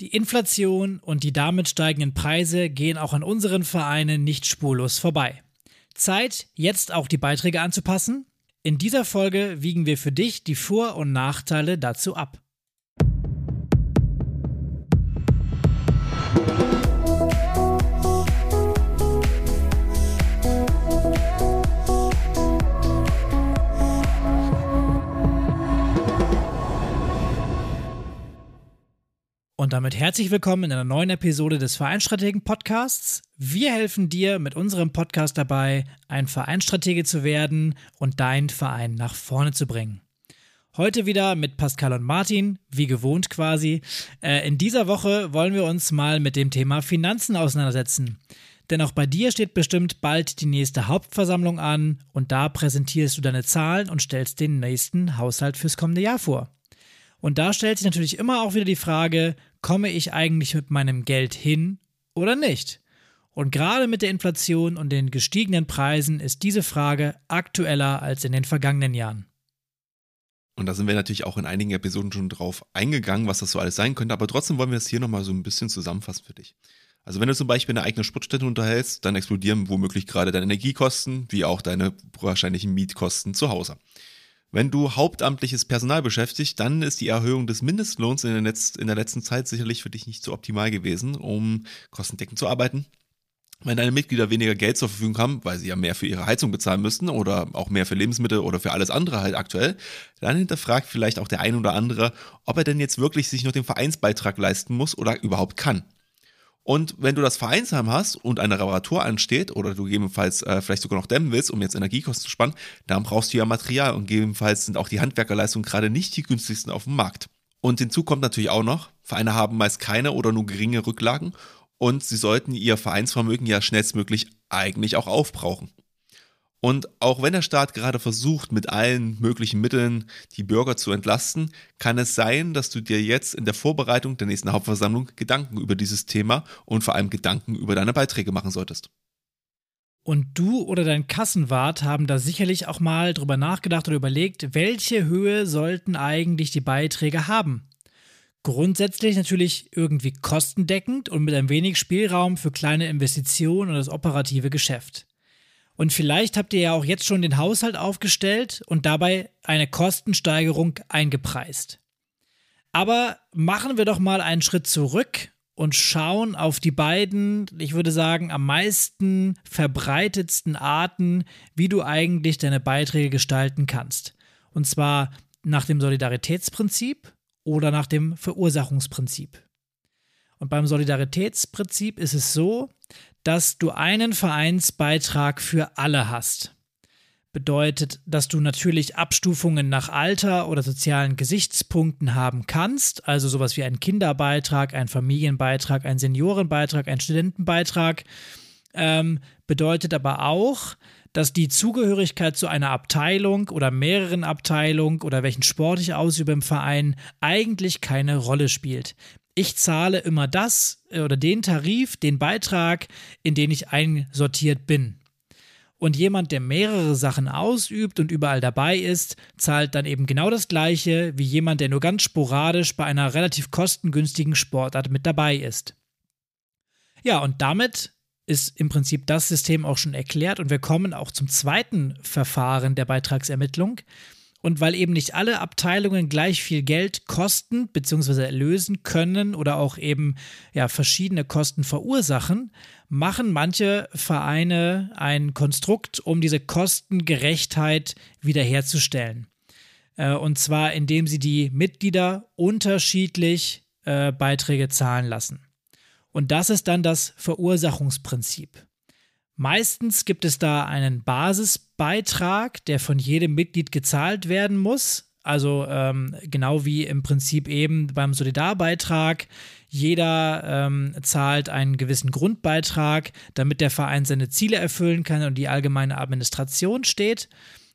Die Inflation und die damit steigenden Preise gehen auch an unseren Vereinen nicht spurlos vorbei. Zeit, jetzt auch die Beiträge anzupassen? In dieser Folge wiegen wir für dich die Vor- und Nachteile dazu ab. Und damit herzlich willkommen in einer neuen Episode des Vereinstrategen Podcasts. Wir helfen dir mit unserem Podcast dabei, ein Vereinstratege zu werden und deinen Verein nach vorne zu bringen. Heute wieder mit Pascal und Martin, wie gewohnt quasi. Äh, in dieser Woche wollen wir uns mal mit dem Thema Finanzen auseinandersetzen. Denn auch bei dir steht bestimmt bald die nächste Hauptversammlung an und da präsentierst du deine Zahlen und stellst den nächsten Haushalt fürs kommende Jahr vor. Und da stellt sich natürlich immer auch wieder die Frage, komme ich eigentlich mit meinem Geld hin oder nicht? Und gerade mit der Inflation und den gestiegenen Preisen ist diese Frage aktueller als in den vergangenen Jahren. Und da sind wir natürlich auch in einigen Episoden schon drauf eingegangen, was das so alles sein könnte, aber trotzdem wollen wir es hier nochmal so ein bisschen zusammenfassen für dich. Also wenn du zum Beispiel eine eigene Sportstätte unterhältst, dann explodieren womöglich gerade deine Energiekosten, wie auch deine wahrscheinlichen Mietkosten zu Hause. Wenn du hauptamtliches Personal beschäftigst, dann ist die Erhöhung des Mindestlohns in der, Letz-, in der letzten Zeit sicherlich für dich nicht so optimal gewesen, um kostendeckend zu arbeiten. Wenn deine Mitglieder weniger Geld zur Verfügung haben, weil sie ja mehr für ihre Heizung bezahlen müssten oder auch mehr für Lebensmittel oder für alles andere halt aktuell, dann hinterfragt vielleicht auch der ein oder andere, ob er denn jetzt wirklich sich noch den Vereinsbeitrag leisten muss oder überhaupt kann. Und wenn du das Vereinsheim hast und eine Reparatur ansteht oder du gegebenenfalls äh, vielleicht sogar noch dämmen willst, um jetzt Energiekosten zu sparen, dann brauchst du ja Material und gegebenenfalls sind auch die Handwerkerleistungen gerade nicht die günstigsten auf dem Markt. Und hinzu kommt natürlich auch noch, Vereine haben meist keine oder nur geringe Rücklagen und sie sollten ihr Vereinsvermögen ja schnellstmöglich eigentlich auch aufbrauchen. Und auch wenn der Staat gerade versucht, mit allen möglichen Mitteln die Bürger zu entlasten, kann es sein, dass du dir jetzt in der Vorbereitung der nächsten Hauptversammlung Gedanken über dieses Thema und vor allem Gedanken über deine Beiträge machen solltest. Und du oder dein Kassenwart haben da sicherlich auch mal drüber nachgedacht oder überlegt, welche Höhe sollten eigentlich die Beiträge haben? Grundsätzlich natürlich irgendwie kostendeckend und mit ein wenig Spielraum für kleine Investitionen und das operative Geschäft. Und vielleicht habt ihr ja auch jetzt schon den Haushalt aufgestellt und dabei eine Kostensteigerung eingepreist. Aber machen wir doch mal einen Schritt zurück und schauen auf die beiden, ich würde sagen, am meisten verbreitetsten Arten, wie du eigentlich deine Beiträge gestalten kannst. Und zwar nach dem Solidaritätsprinzip oder nach dem Verursachungsprinzip. Und beim Solidaritätsprinzip ist es so, dass du einen Vereinsbeitrag für alle hast. Bedeutet, dass du natürlich Abstufungen nach Alter oder sozialen Gesichtspunkten haben kannst, also sowas wie ein Kinderbeitrag, ein Familienbeitrag, ein Seniorenbeitrag, ein Studentenbeitrag. Ähm, bedeutet aber auch, dass die Zugehörigkeit zu einer Abteilung oder mehreren Abteilungen oder welchen Sport ich ausübe im Verein eigentlich keine Rolle spielt ich zahle immer das äh, oder den Tarif, den Beitrag, in den ich einsortiert bin. Und jemand, der mehrere Sachen ausübt und überall dabei ist, zahlt dann eben genau das gleiche wie jemand, der nur ganz sporadisch bei einer relativ kostengünstigen Sportart mit dabei ist. Ja, und damit ist im Prinzip das System auch schon erklärt und wir kommen auch zum zweiten Verfahren der Beitragsermittlung. Und weil eben nicht alle Abteilungen gleich viel Geld kosten bzw. erlösen können oder auch eben ja, verschiedene Kosten verursachen, machen manche Vereine ein Konstrukt, um diese Kostengerechtheit wiederherzustellen. Äh, und zwar indem sie die Mitglieder unterschiedlich äh, Beiträge zahlen lassen. Und das ist dann das Verursachungsprinzip. Meistens gibt es da einen Basisbeitrag, der von jedem Mitglied gezahlt werden muss. Also ähm, genau wie im Prinzip eben beim Solidarbeitrag. Jeder ähm, zahlt einen gewissen Grundbeitrag, damit der Verein seine Ziele erfüllen kann und die allgemeine Administration steht.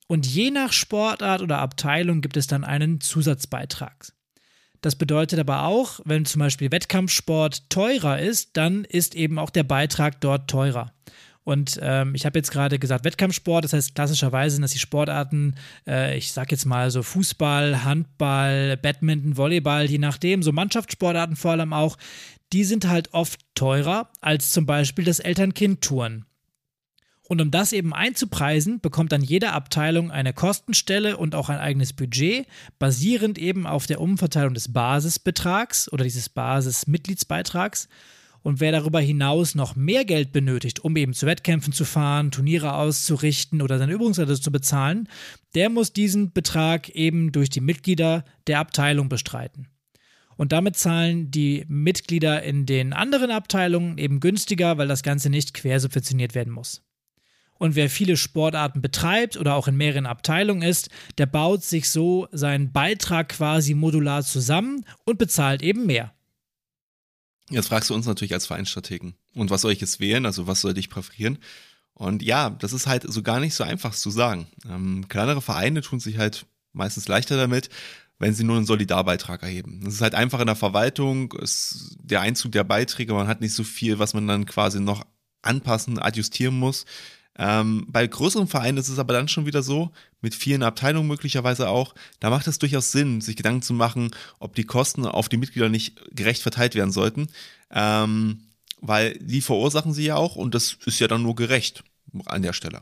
Und je nach Sportart oder Abteilung gibt es dann einen Zusatzbeitrag. Das bedeutet aber auch, wenn zum Beispiel Wettkampfsport teurer ist, dann ist eben auch der Beitrag dort teurer. Und ähm, ich habe jetzt gerade gesagt Wettkampfsport, das heißt klassischerweise sind das die Sportarten, äh, ich sag jetzt mal so Fußball, Handball, Badminton, Volleyball, je nachdem, so Mannschaftssportarten vor allem auch, die sind halt oft teurer als zum Beispiel das Eltern-Kind-Touren. Und um das eben einzupreisen, bekommt dann jede Abteilung eine Kostenstelle und auch ein eigenes Budget, basierend eben auf der Umverteilung des Basisbetrags oder dieses Basismitgliedsbeitrags. Und wer darüber hinaus noch mehr Geld benötigt, um eben zu Wettkämpfen zu fahren, Turniere auszurichten oder seine Übungsleiter zu bezahlen, der muss diesen Betrag eben durch die Mitglieder der Abteilung bestreiten. Und damit zahlen die Mitglieder in den anderen Abteilungen eben günstiger, weil das Ganze nicht quersubventioniert werden muss. Und wer viele Sportarten betreibt oder auch in mehreren Abteilungen ist, der baut sich so seinen Beitrag quasi modular zusammen und bezahlt eben mehr. Jetzt fragst du uns natürlich als Vereinsstrategen. Und was soll ich jetzt wählen? Also was soll ich präferieren? Und ja, das ist halt so gar nicht so einfach zu sagen. Ähm, kleinere Vereine tun sich halt meistens leichter damit, wenn sie nur einen Solidarbeitrag erheben. Das ist halt einfach in der Verwaltung, ist der Einzug der Beiträge, man hat nicht so viel, was man dann quasi noch anpassen, adjustieren muss. Ähm, bei größeren Vereinen ist es aber dann schon wieder so, mit vielen Abteilungen möglicherweise auch, da macht es durchaus Sinn, sich Gedanken zu machen, ob die Kosten auf die Mitglieder nicht gerecht verteilt werden sollten. Ähm, weil die verursachen sie ja auch und das ist ja dann nur gerecht an der Stelle.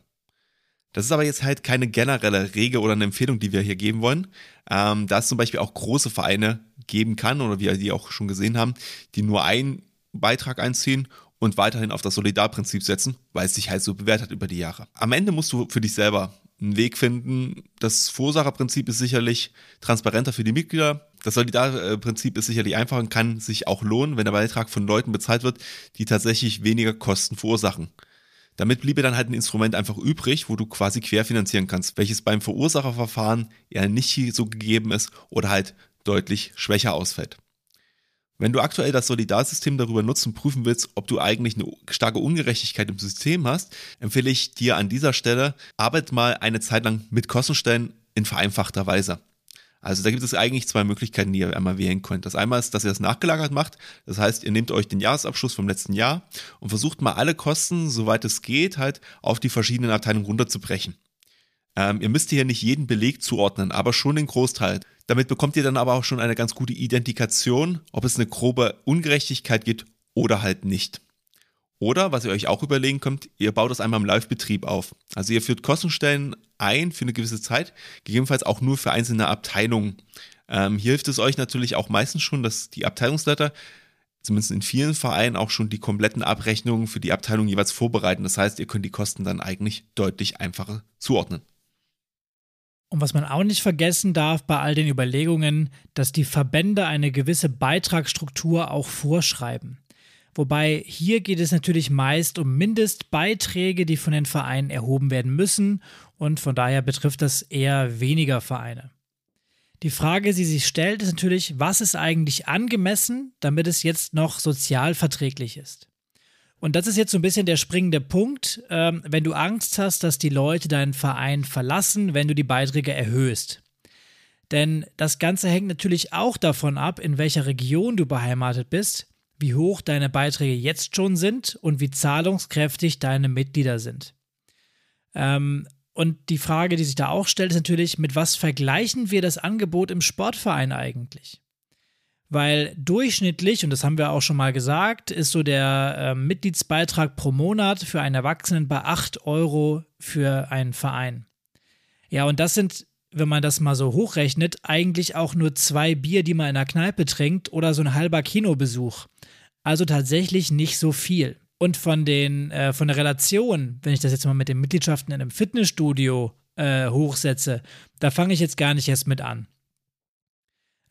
Das ist aber jetzt halt keine generelle Regel oder eine Empfehlung, die wir hier geben wollen. Ähm, da es zum Beispiel auch große Vereine geben kann oder wir die auch schon gesehen haben, die nur einen Beitrag einziehen und weiterhin auf das Solidarprinzip setzen, weil es sich halt so bewährt hat über die Jahre. Am Ende musst du für dich selber einen Weg finden. Das Verursacherprinzip ist sicherlich transparenter für die Mitglieder. Das Solidarprinzip ist sicherlich einfacher und kann sich auch lohnen, wenn der Beitrag von Leuten bezahlt wird, die tatsächlich weniger Kosten verursachen. Damit bliebe dann halt ein Instrument einfach übrig, wo du quasi querfinanzieren kannst, welches beim Verursacherverfahren eher nicht so gegeben ist oder halt deutlich schwächer ausfällt. Wenn du aktuell das Solidarsystem darüber nutzen prüfen willst, ob du eigentlich eine starke Ungerechtigkeit im System hast, empfehle ich dir an dieser Stelle, arbeit mal eine Zeit lang mit Kostenstellen in vereinfachter Weise. Also da gibt es eigentlich zwei Möglichkeiten, die ihr einmal wählen könnt. Das einmal ist, dass ihr das nachgelagert macht. Das heißt, ihr nehmt euch den Jahresabschluss vom letzten Jahr und versucht mal alle Kosten, soweit es geht, halt auf die verschiedenen Abteilungen runterzubrechen. Ähm, ihr müsst hier nicht jeden Beleg zuordnen, aber schon den Großteil. Damit bekommt ihr dann aber auch schon eine ganz gute Identifikation, ob es eine grobe Ungerechtigkeit gibt oder halt nicht. Oder, was ihr euch auch überlegen könnt, ihr baut das einmal im Live-Betrieb auf. Also ihr führt Kostenstellen ein für eine gewisse Zeit, gegebenenfalls auch nur für einzelne Abteilungen. Ähm, hier hilft es euch natürlich auch meistens schon, dass die Abteilungsleiter, zumindest in vielen Vereinen, auch schon die kompletten Abrechnungen für die Abteilung jeweils vorbereiten. Das heißt, ihr könnt die Kosten dann eigentlich deutlich einfacher zuordnen. Und was man auch nicht vergessen darf bei all den Überlegungen, dass die Verbände eine gewisse Beitragsstruktur auch vorschreiben. Wobei hier geht es natürlich meist um Mindestbeiträge, die von den Vereinen erhoben werden müssen und von daher betrifft das eher weniger Vereine. Die Frage, die sich stellt, ist natürlich, was ist eigentlich angemessen, damit es jetzt noch sozial verträglich ist? Und das ist jetzt so ein bisschen der springende Punkt, ähm, wenn du Angst hast, dass die Leute deinen Verein verlassen, wenn du die Beiträge erhöhst. Denn das Ganze hängt natürlich auch davon ab, in welcher Region du beheimatet bist, wie hoch deine Beiträge jetzt schon sind und wie zahlungskräftig deine Mitglieder sind. Ähm, und die Frage, die sich da auch stellt, ist natürlich, mit was vergleichen wir das Angebot im Sportverein eigentlich? Weil durchschnittlich, und das haben wir auch schon mal gesagt, ist so der äh, Mitgliedsbeitrag pro Monat für einen Erwachsenen bei 8 Euro für einen Verein. Ja, und das sind, wenn man das mal so hochrechnet, eigentlich auch nur zwei Bier, die man in der Kneipe trinkt oder so ein halber Kinobesuch. Also tatsächlich nicht so viel. Und von, den, äh, von der Relation, wenn ich das jetzt mal mit den Mitgliedschaften in einem Fitnessstudio äh, hochsetze, da fange ich jetzt gar nicht erst mit an.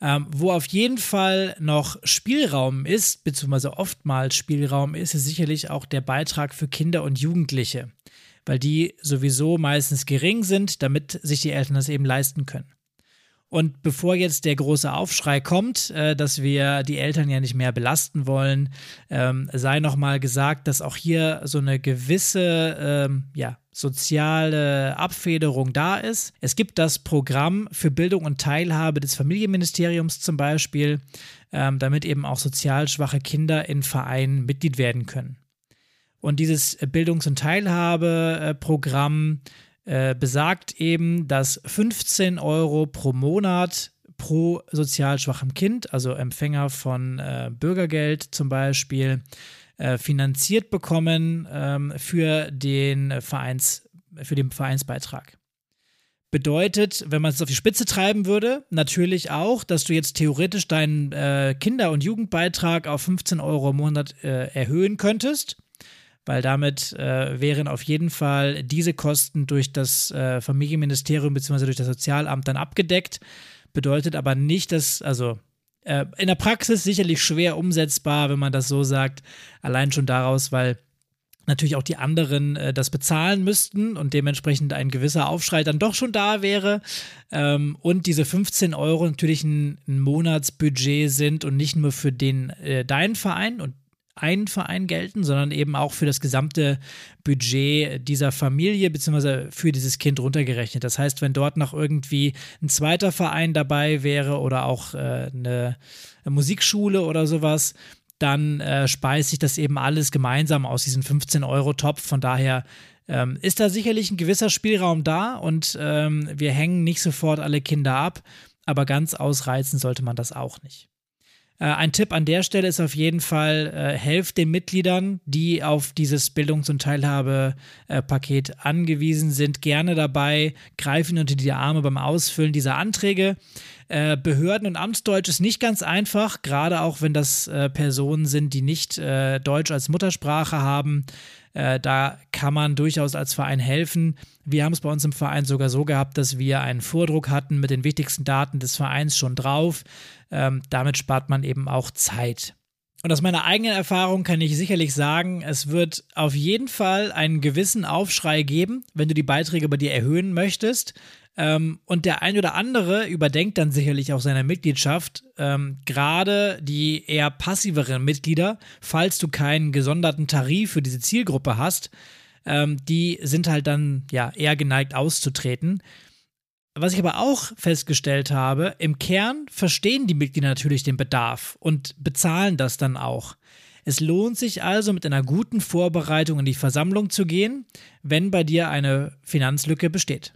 Ähm, wo auf jeden Fall noch Spielraum ist, beziehungsweise oftmals Spielraum ist, ist sicherlich auch der Beitrag für Kinder und Jugendliche, weil die sowieso meistens gering sind, damit sich die Eltern das eben leisten können. Und bevor jetzt der große Aufschrei kommt, äh, dass wir die Eltern ja nicht mehr belasten wollen, ähm, sei nochmal gesagt, dass auch hier so eine gewisse ähm, ja, soziale Abfederung da ist. Es gibt das Programm für Bildung und Teilhabe des Familienministeriums zum Beispiel, ähm, damit eben auch sozial schwache Kinder in Vereinen Mitglied werden können. Und dieses Bildungs- und Teilhabeprogramm äh, besagt eben, dass 15 Euro pro Monat pro sozial schwachem Kind, also Empfänger von äh, Bürgergeld zum Beispiel, äh, finanziert bekommen ähm, für den Vereins, für den Vereinsbeitrag. Bedeutet, wenn man es auf die Spitze treiben würde, natürlich auch, dass du jetzt theoretisch deinen äh, Kinder- und Jugendbeitrag auf 15 Euro im Monat äh, erhöhen könntest weil damit äh, wären auf jeden Fall diese Kosten durch das äh, Familienministerium bzw. durch das Sozialamt dann abgedeckt. Bedeutet aber nicht, dass, also äh, in der Praxis sicherlich schwer umsetzbar, wenn man das so sagt, allein schon daraus, weil natürlich auch die anderen äh, das bezahlen müssten und dementsprechend ein gewisser Aufschrei dann doch schon da wäre ähm, und diese 15 Euro natürlich ein, ein, Monatsbudget sind und nicht nur für den äh, deinen Verein und einen Verein gelten, sondern eben auch für das gesamte Budget dieser Familie bzw. für dieses Kind runtergerechnet. Das heißt, wenn dort noch irgendwie ein zweiter Verein dabei wäre oder auch äh, eine, Musikschule oder sowas, dann äh, speist sich das eben alles gemeinsam aus diesem 15-Euro-Topf. Von daher ähm, ist da sicherlich ein gewisser Spielraum da und ähm, wir hängen nicht sofort alle Kinder ab, aber ganz ausreizen sollte man das auch nicht. Äh, ein Tipp an der Stelle ist auf jeden Fall, äh, helft den Mitgliedern, die auf dieses Bildungs- und Teilhabepaket angewiesen sind, gerne dabei, greifen unter die Arme beim Ausfüllen dieser Anträge. Äh, Behörden- und Amtsdeutsch ist nicht ganz einfach, gerade auch wenn das äh, Personen sind, die nicht äh, Deutsch als Muttersprache haben. Äh, da kann man durchaus als Verein helfen. Wir haben es bei uns im Verein sogar so gehabt, dass wir einen Vordruck hatten mit den wichtigsten Daten des Vereins schon drauf. Ähm, damit spart man eben auch Zeit. Und aus meiner eigenen Erfahrung kann ich sicherlich sagen, es wird auf jeden Fall einen gewissen Aufschrei geben, wenn du die Beiträge bei dir erhöhen möchtest. Ähm, und der ein oder andere überdenkt dann sicherlich auch seine Mitgliedschaft. Ähm, Gerade die eher passiveren Mitglieder, falls du keinen gesonderten Tarif für diese Zielgruppe hast, ähm, die sind halt dann ja eher geneigt auszutreten. Was ich aber auch festgestellt habe, im Kern verstehen die Mitglieder natürlich den Bedarf und bezahlen das dann auch. Es lohnt sich also, mit einer guten Vorbereitung in die Versammlung zu gehen, wenn bei dir eine Finanzlücke besteht.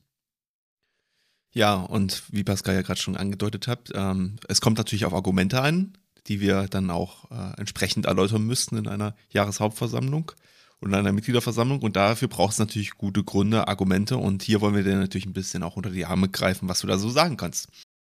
Ja, und wie Pascal ja gerade schon angedeutet hat, ähm, es kommt natürlich auf Argumente an, die wir dann auch äh, entsprechend erläutern müssten in einer Jahreshauptversammlung und einer Mitgliederversammlung. Und dafür braucht es natürlich gute Gründe, Argumente. Und hier wollen wir dir natürlich ein bisschen auch unter die Arme greifen, was du da so sagen kannst.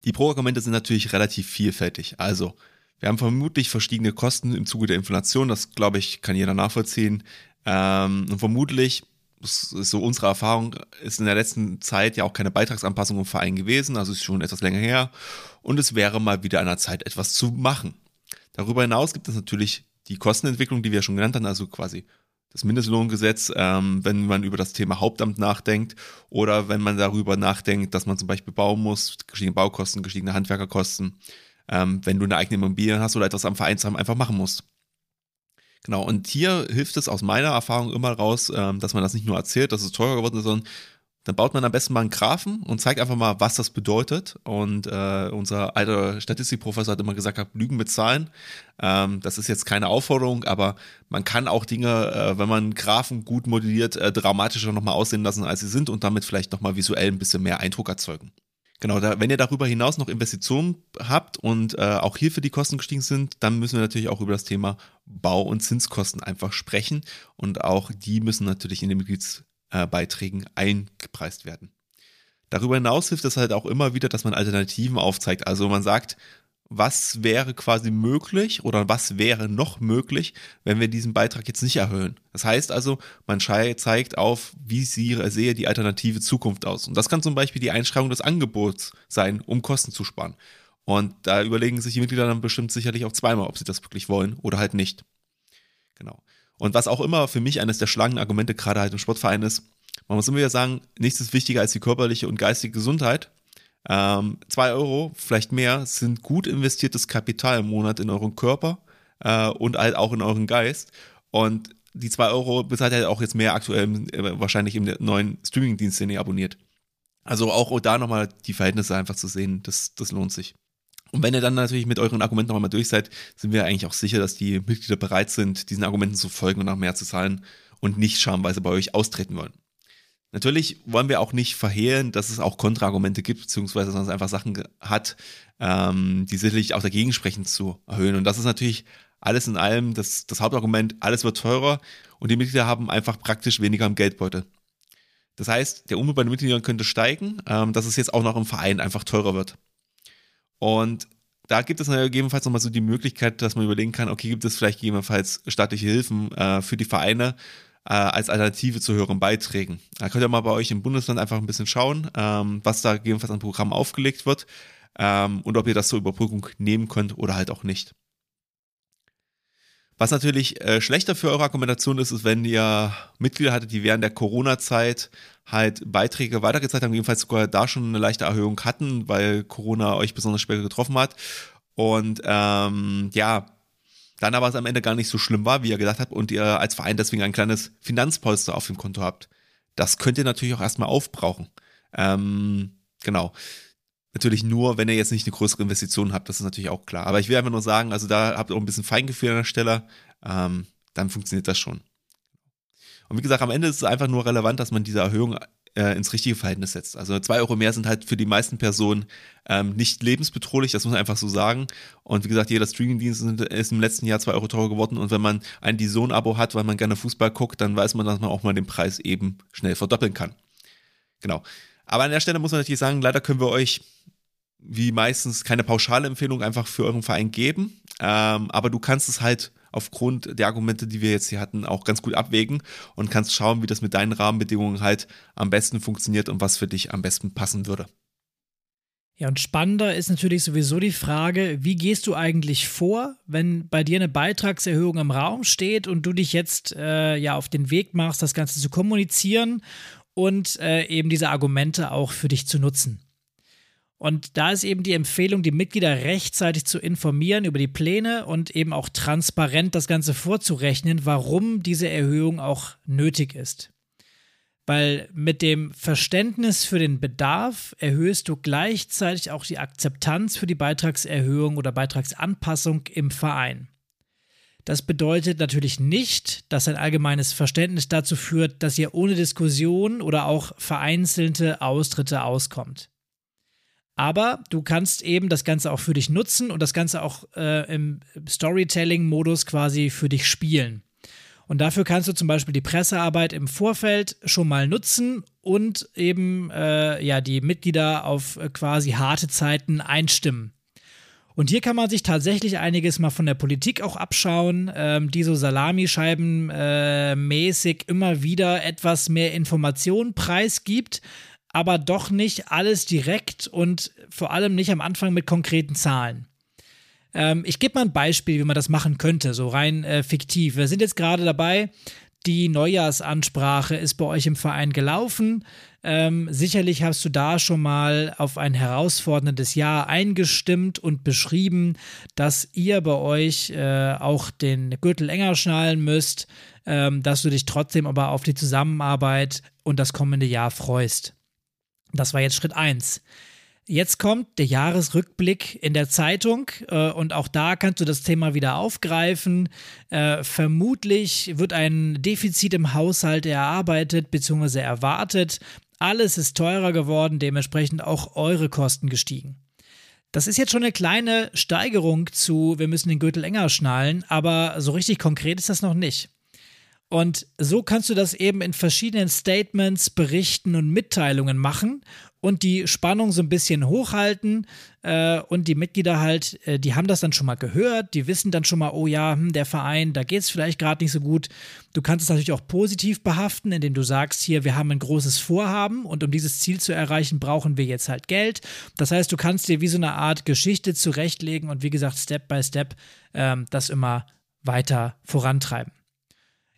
Die Pro-Argumente sind natürlich relativ vielfältig. Also, wir haben vermutlich verschiedene Kosten im Zuge der Inflation. Das, glaube ich, kann jeder nachvollziehen. Ähm, und vermutlich so unsere Erfahrung, ist in der letzten Zeit ja auch keine Beitragsanpassung im Verein gewesen, also ist schon etwas länger her. Und es wäre mal wieder an der Zeit, etwas zu machen. Darüber hinaus gibt es natürlich die Kostenentwicklung, die wir schon genannt haben, also quasi das Mindestlohngesetz, ähm, wenn man über das Thema Hauptamt nachdenkt oder wenn man darüber nachdenkt, dass man zum Beispiel bauen muss, gestiegene Baukosten, gestiegene Handwerkerkosten, ähm, wenn du eine eigene Immobilie hast oder etwas am Vereinsheim einfach machen musst. Genau, und hier hilft es aus meiner Erfahrung immer raus, ähm, dass man das nicht nur erzählt, dass es teurer geworden ist, sondern dann baut man am besten mal einen Graphen und zeigt einfach mal, was das bedeutet. Und äh, unser alter Statistikprofessor hat immer gesagt, Lügen mit Zahlen. Ähm, das ist jetzt keine Aufforderung, aber man kann auch Dinge, äh, wenn man Graphen gut modelliert, äh, dramatischer nochmal aussehen lassen, als sie sind und damit vielleicht nochmal visuell ein bisschen mehr Eindruck erzeugen. Genau, da, wenn ihr darüber hinaus noch Investitionen habt und äh, auch hier für die Kosten gestiegen sind, dann müssen wir natürlich auch über das Thema Bau- und Zinskosten einfach sprechen. Und auch die müssen natürlich in den Mitgliedsbeiträgen eingepreist werden. Darüber hinaus hilft es halt auch immer wieder, dass man Alternativen aufzeigt. Also man sagt, was wäre quasi möglich oder was wäre noch möglich, wenn wir diesen Beitrag jetzt nicht erhöhen. Das heißt also, man zeigt auf, wie sehe die alternative Zukunft aus. Und das kann zum Beispiel die Einschränkung des Angebots sein, um Kosten zu sparen. Und da überlegen sich die Mitglieder dann bestimmt sicherlich auch zweimal, ob sie das wirklich wollen oder halt nicht. Genau. Und was auch immer für mich eines der schlagenden Argumente gerade halt im Sportverein ist, man muss immer wieder sagen, nichts ist wichtiger als die körperliche und geistige Gesundheit. Ähm, zwei Euro, vielleicht mehr, sind gut investiertes Kapital im Monat in euren Körper äh, und halt auch in euren Geist. Und die zwei Euro bezahlt halt auch jetzt mehr aktuell äh, wahrscheinlich im neuen Streamingdienst, den ihr abonniert. Also auch da nochmal die Verhältnisse einfach zu sehen, das, das lohnt sich. Und wenn ihr dann natürlich mit euren Argumenten noch einmal durch seid, sind wir eigentlich auch sicher, dass die Mitglieder bereit sind, diesen Argumenten zu folgen und auch mehr zu zahlen und nicht schamweise bei euch austreten wollen. Natürlich wollen wir auch nicht verhehlen, dass es auch Kontraargumente gibt, beziehungsweise dass es einfach Sachen hat, ähm, die sicherlich auch dagegen sprechen zu erhöhen. Und das ist natürlich alles in allem das, das Hauptargument, alles wird teurer und die Mitglieder haben einfach praktisch weniger im Geldbeutel. Das heißt, der Umsatz bei den Mitgliedern könnte steigen, ähm, dass es jetzt auch noch im Verein einfach teurer wird. Und da gibt es gegebenenfalls nochmal so die Möglichkeit, dass man überlegen kann, okay, gibt es vielleicht gegebenenfalls staatliche Hilfen äh, für die Vereine, äh, als Alternative zu höheren Beiträgen. Da könnt ihr mal bei euch im Bundesland einfach ein bisschen schauen, ähm, was da gegebenenfalls an Programmen aufgelegt wird ähm, und ob ihr das zur Überbrückung nehmen könnt oder halt auch nicht. Was natürlich äh, schlechter für eure Argumentation ist, ist, wenn ihr Mitglieder hattet, die während der Corona-Zeit halt Beiträge weitergezahlt haben, jedenfalls sogar da schon eine leichte Erhöhung hatten, weil Corona euch besonders schwer getroffen hat. Und ähm, ja, dann aber es am Ende gar nicht so schlimm war, wie ihr gedacht habt und ihr als Verein deswegen ein kleines Finanzpolster auf dem Konto habt. Das könnt ihr natürlich auch erstmal aufbrauchen. Ähm, genau. Natürlich nur, wenn ihr jetzt nicht eine größere Investition habt, das ist natürlich auch klar. Aber ich will einfach nur sagen, also da habt ihr auch ein bisschen Feingefühl an der Stelle, ähm, dann funktioniert das schon. Und wie gesagt, am Ende ist es einfach nur relevant, dass man diese Erhöhung äh, ins richtige Verhältnis setzt. Also zwei Euro mehr sind halt für die meisten Personen ähm, nicht lebensbedrohlich, das muss man einfach so sagen. Und wie gesagt, jeder Streamingdienst ist im letzten Jahr zwei Euro teurer geworden. Und wenn man ein DAZN-Abo hat, weil man gerne Fußball guckt, dann weiß man, dass man auch mal den Preis eben schnell verdoppeln kann. Genau. Aber an der Stelle muss man natürlich sagen, leider können wir euch wie meistens keine pauschale Empfehlung einfach für euren Verein geben. Ähm, aber du kannst es halt aufgrund der Argumente, die wir jetzt hier hatten, auch ganz gut abwägen und kannst schauen, wie das mit deinen Rahmenbedingungen halt am besten funktioniert und was für dich am besten passen würde. Ja, und spannender ist natürlich sowieso die Frage, wie gehst du eigentlich vor, wenn bei dir eine Beitragserhöhung im Raum steht und du dich jetzt äh, ja auf den Weg machst, das Ganze zu kommunizieren und äh, eben diese Argumente auch für dich zu nutzen. Und da ist eben die Empfehlung, die Mitglieder rechtzeitig zu informieren über die Pläne und eben auch transparent das Ganze vorzurechnen, warum diese Erhöhung auch nötig ist. Weil mit dem Verständnis für den Bedarf erhöhst du gleichzeitig auch die Akzeptanz für die Beitragserhöhung oder Beitragsanpassung im Verein. Das bedeutet natürlich nicht, dass ein allgemeines Verständnis dazu führt, dass ihr ohne Diskussion oder auch vereinzelte Austritte auskommt. Aber du kannst eben das Ganze auch für dich nutzen und das Ganze auch äh, im Storytelling-Modus quasi für dich spielen. Und dafür kannst du zum Beispiel die Pressearbeit im Vorfeld schon mal nutzen und eben äh, ja die Mitglieder auf äh, quasi harte Zeiten einstimmen. Und hier kann man sich tatsächlich einiges mal von der Politik auch abschauen, ähm, die so Salamischeiben äh, mäßig immer wieder etwas mehr Informationen preisgibt, aber doch nicht alles direkt und vor allem nicht am Anfang mit konkreten Zahlen. Ähm, ich gebe mal ein Beispiel, wie man das machen könnte, so rein äh, fiktiv. Wir sind jetzt gerade dabei, die Neujahrsansprache ist bei euch im Verein gelaufen. Ähm, sicherlich hast du da schon mal auf ein herausforderndes Jahr eingestimmt und beschrieben, dass ihr bei euch äh, auch den Gürtel enger schnallen müsst, ähm, dass du dich trotzdem aber auf die Zusammenarbeit und das kommende Jahr freust. Das war jetzt Schritt 1. Jetzt kommt der Jahresrückblick in der Zeitung äh, und auch da kannst du das Thema wieder aufgreifen. Äh, vermutlich wird ein Defizit im Haushalt erarbeitet bzw. erwartet. Alles ist teurer geworden, dementsprechend auch eure Kosten gestiegen. Das ist jetzt schon eine kleine Steigerung zu, wir müssen den Gürtel enger schnallen, aber so richtig konkret ist das noch nicht. Und so kannst du das eben in verschiedenen Statements, Berichten und Mitteilungen machen und die Spannung so ein bisschen hochhalten. Äh, und die Mitglieder halt, äh, die haben das dann schon mal gehört, die wissen dann schon mal, oh ja, hm, der Verein, da geht es vielleicht gerade nicht so gut. Du kannst es natürlich auch positiv behaften, indem du sagst, hier, wir haben ein großes Vorhaben und um dieses Ziel zu erreichen, brauchen wir jetzt halt Geld. Das heißt, du kannst dir wie so eine Art Geschichte zurechtlegen und wie gesagt, Step by Step ähm, das immer weiter vorantreiben.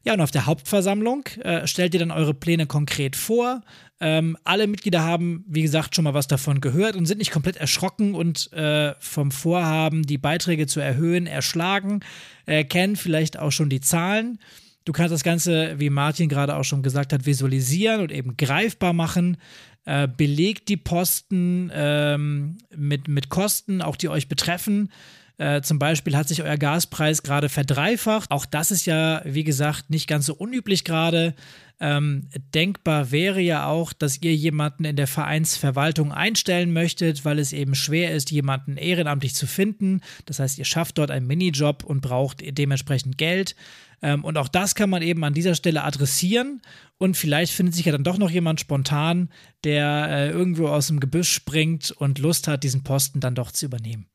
Ja, und auf der Hauptversammlung äh, stellt ihr dann eure Pläne konkret vor. Ähm, alle Mitglieder haben, wie gesagt, schon mal was davon gehört und sind nicht komplett erschrocken und äh, vom Vorhaben, die Beiträge zu erhöhen, erschlagen, äh, kennen vielleicht auch schon die Zahlen. Du kannst das Ganze, wie Martin gerade auch schon gesagt hat, visualisieren und eben greifbar machen. äh, belegt die Posten ähm, mit, mit Kosten, auch die euch betreffen. Äh, zum Beispiel hat sich euer Gaspreis gerade verdreifacht. Auch das ist ja, wie gesagt, nicht ganz so unüblich gerade. Ähm, denkbar wäre ja auch, dass ihr jemanden in der Vereinsverwaltung einstellen möchtet, weil es eben schwer ist, jemanden ehrenamtlich zu finden. Das heißt, ihr schafft dort einen Minijob und braucht dementsprechend Geld. Ähm, und auch das kann man eben an dieser Stelle adressieren. Und vielleicht findet sich ja dann doch noch jemand spontan, der äh, irgendwo aus dem Gebüsch springt und Lust hat, diesen Posten dann doch zu übernehmen.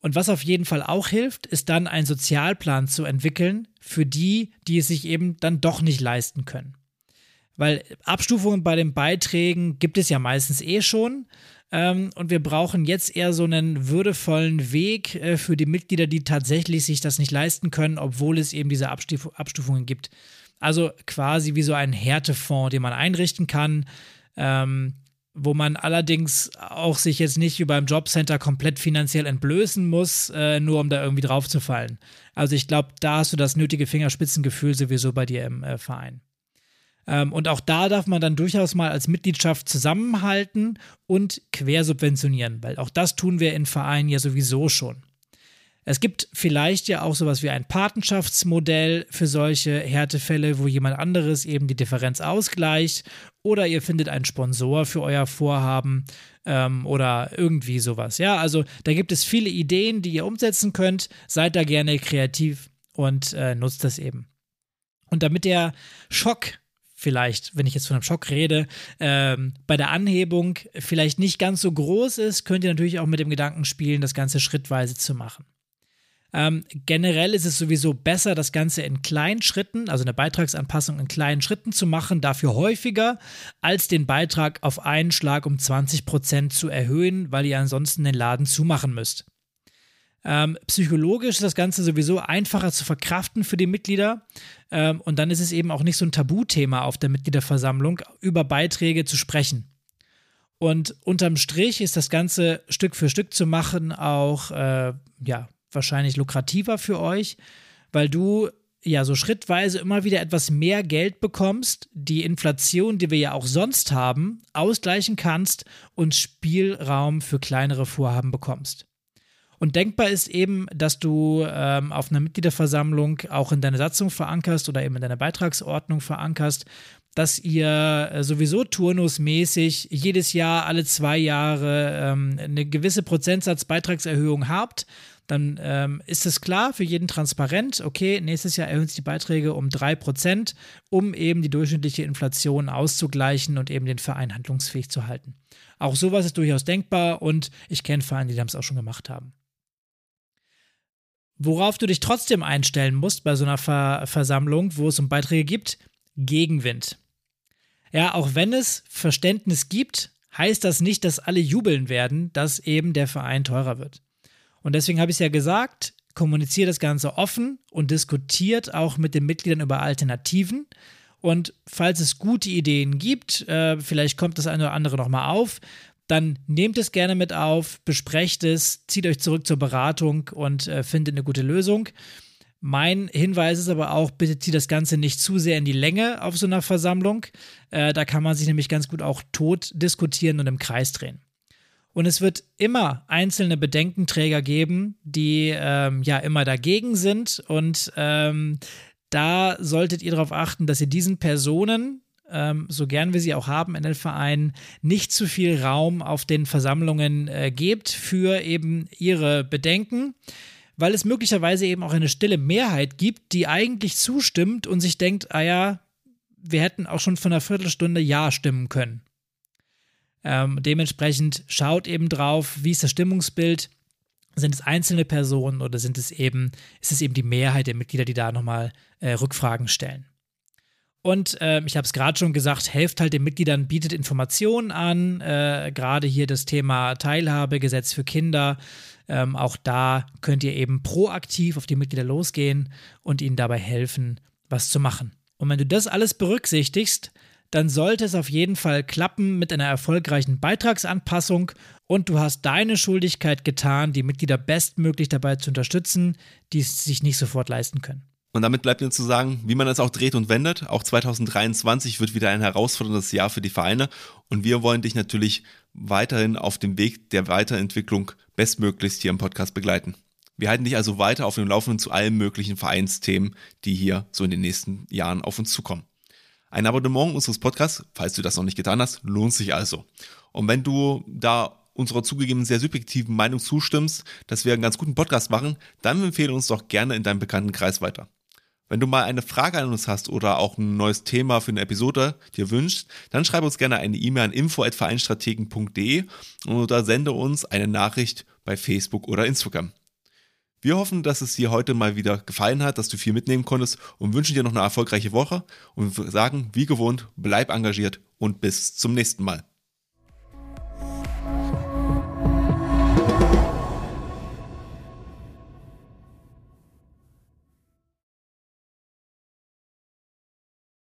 Und was auf jeden Fall auch hilft, ist dann einen Sozialplan zu entwickeln für die, die es sich eben dann doch nicht leisten können. Weil Abstufungen bei den Beiträgen gibt es ja meistens eh schon. Ähm, und wir brauchen jetzt eher so einen würdevollen Weg äh, für die Mitglieder, die tatsächlich sich das nicht leisten können, obwohl es eben diese Abstuf Abstufungen gibt. Also quasi wie so ein Härtefonds, den man einrichten kann. Ähm, wo man allerdings auch sich jetzt nicht wie beim Jobcenter komplett finanziell entblößen muss, äh, nur um da irgendwie drauf zu fallen. Also ich glaube, da hast du das nötige Fingerspitzengefühl sowieso bei dir im äh, Verein. Ähm, und auch da darf man dann durchaus mal als Mitgliedschaft zusammenhalten und quersubventionieren, weil auch das tun wir in Vereinen ja sowieso schon. Es gibt vielleicht ja auch sowas wie ein Patenschaftsmodell für solche Härtefälle, wo jemand anderes eben die Differenz ausgleicht. Oder ihr findet einen Sponsor für euer Vorhaben ähm, oder irgendwie sowas. Ja, also da gibt es viele Ideen, die ihr umsetzen könnt. Seid da gerne kreativ und äh, nutzt das eben. Und damit der Schock vielleicht, wenn ich jetzt von einem Schock rede, ähm, bei der Anhebung vielleicht nicht ganz so groß ist, könnt ihr natürlich auch mit dem Gedanken spielen, das Ganze schrittweise zu machen. Ähm, generell ist es sowieso besser, das Ganze in kleinen Schritten, also eine Beitragsanpassung in kleinen Schritten zu machen, dafür häufiger, als den Beitrag auf einen Schlag um 20% zu erhöhen, weil ihr ansonsten den Laden zumachen müsst. Ähm, psychologisch ist das Ganze sowieso einfacher zu verkraften für die Mitglieder. Ähm, und dann ist es eben auch nicht so ein Tabuthema auf der Mitgliederversammlung, über Beiträge zu sprechen. Und unterm Strich ist das Ganze Stück für Stück zu machen auch äh, ja, wahrscheinlich lukrativer für euch, weil du ja so schrittweise immer wieder etwas mehr Geld bekommst, die Inflation, die wir ja auch sonst haben, ausgleichen kannst und Spielraum für kleinere Vorhaben bekommst. Und denkbar ist eben, dass du ähm, auf einer Mitgliederversammlung auch in deine Satzung verankerst oder eben in deiner Beitragsordnung verankerst, dass ihr äh, sowieso turnusmäßig jedes Jahr, alle zwei Jahre ähm, eine gewisse Prozentsatz Beitragserhöhung habt dann ähm, ist es klar für jeden transparent, okay, nächstes Jahr erhöhen sich die Beiträge um 3%, um eben die durchschnittliche Inflation auszugleichen und eben den Verein handlungsfähig zu halten. Auch sowas ist durchaus denkbar und ich kenne Vereine, die das auch schon gemacht haben. Worauf du dich trotzdem einstellen musst bei so einer Ver Versammlung, wo es um Beiträge gibt, Gegenwind. Ja, auch wenn es Verständnis gibt, heißt das nicht, dass alle jubeln werden, dass eben der Verein teurer wird. Und deswegen habe ich es ja gesagt, kommuniziert das Ganze offen und diskutiert auch mit den Mitgliedern über Alternativen. Und falls es gute Ideen gibt, äh, vielleicht kommt das eine oder andere nochmal auf, dann nehmt es gerne mit auf, besprecht es, zieht euch zurück zur Beratung und äh, findet eine gute Lösung. Mein Hinweis ist aber auch, bitte zieht das Ganze nicht zu sehr in die Länge auf so einer Versammlung. Äh, da kann man sich nämlich ganz gut auch tot diskutieren und im Kreis drehen. Und es wird immer einzelne Bedenkenträger geben, die ähm, ja immer dagegen sind. Und ähm, da solltet ihr darauf achten, dass ihr diesen Personen, ähm, so gern wir sie auch haben in den Vereinen, nicht zu viel Raum auf den Versammlungen äh, gebt für eben ihre Bedenken weil es möglicherweise eben auch eine stille Mehrheit gibt, die eigentlich zustimmt und sich denkt, ah ja, wir hätten auch schon von einer Viertelstunde Ja stimmen können. Ähm, dementsprechend schaut eben drauf, wie ist das Stimmungsbild. Sind es einzelne Personen oder sind es eben, ist es eben die Mehrheit der Mitglieder, die da nochmal äh, Rückfragen stellen? Und äh, ich habe es gerade schon gesagt, helft halt den Mitgliedern, bietet Informationen an, äh, gerade hier das Thema Teilhabe, Gesetz für Kinder. Ähm, auch da könnt ihr eben proaktiv auf die Mitglieder losgehen und ihnen dabei helfen, was zu machen. Und wenn du das alles berücksichtigst, dann sollte es auf jeden Fall klappen mit einer erfolgreichen Beitragsanpassung und du hast deine Schuldigkeit getan, die Mitglieder bestmöglich dabei zu unterstützen, die es sich nicht sofort leisten können. Und damit bleibt mir zu sagen, wie man es auch dreht und wendet. Auch 2023 wird wieder ein herausforderndes Jahr für die Vereine. Und wir wollen dich natürlich weiterhin auf dem Weg der Weiterentwicklung bestmöglichst hier im Podcast begleiten. Wir halten dich also weiter auf dem Laufenden zu allen möglichen Vereinsthemen, die hier so in den nächsten Jahren auf uns zukommen. Ein Abonnement unseres Podcasts, falls du das noch nicht getan hast, lohnt sich also. Und wenn du da unserer zugegeben sehr subjektiven Meinung zustimmst, dass wir einen ganz guten Podcast machen, dann empfehle uns doch gerne in deinem bekannten Kreis weiter. Wenn du mal eine Frage an uns hast oder auch ein neues Thema für eine Episode dir wünschst, dann schreibe uns gerne eine E-Mail an info@vereinstrategen.de oder sende uns eine Nachricht bei Facebook oder Instagram. Wir hoffen, dass es dir heute mal wieder gefallen hat, dass du viel mitnehmen konntest und wünschen dir noch eine erfolgreiche Woche und sagen, wie gewohnt, bleib engagiert und bis zum nächsten Mal.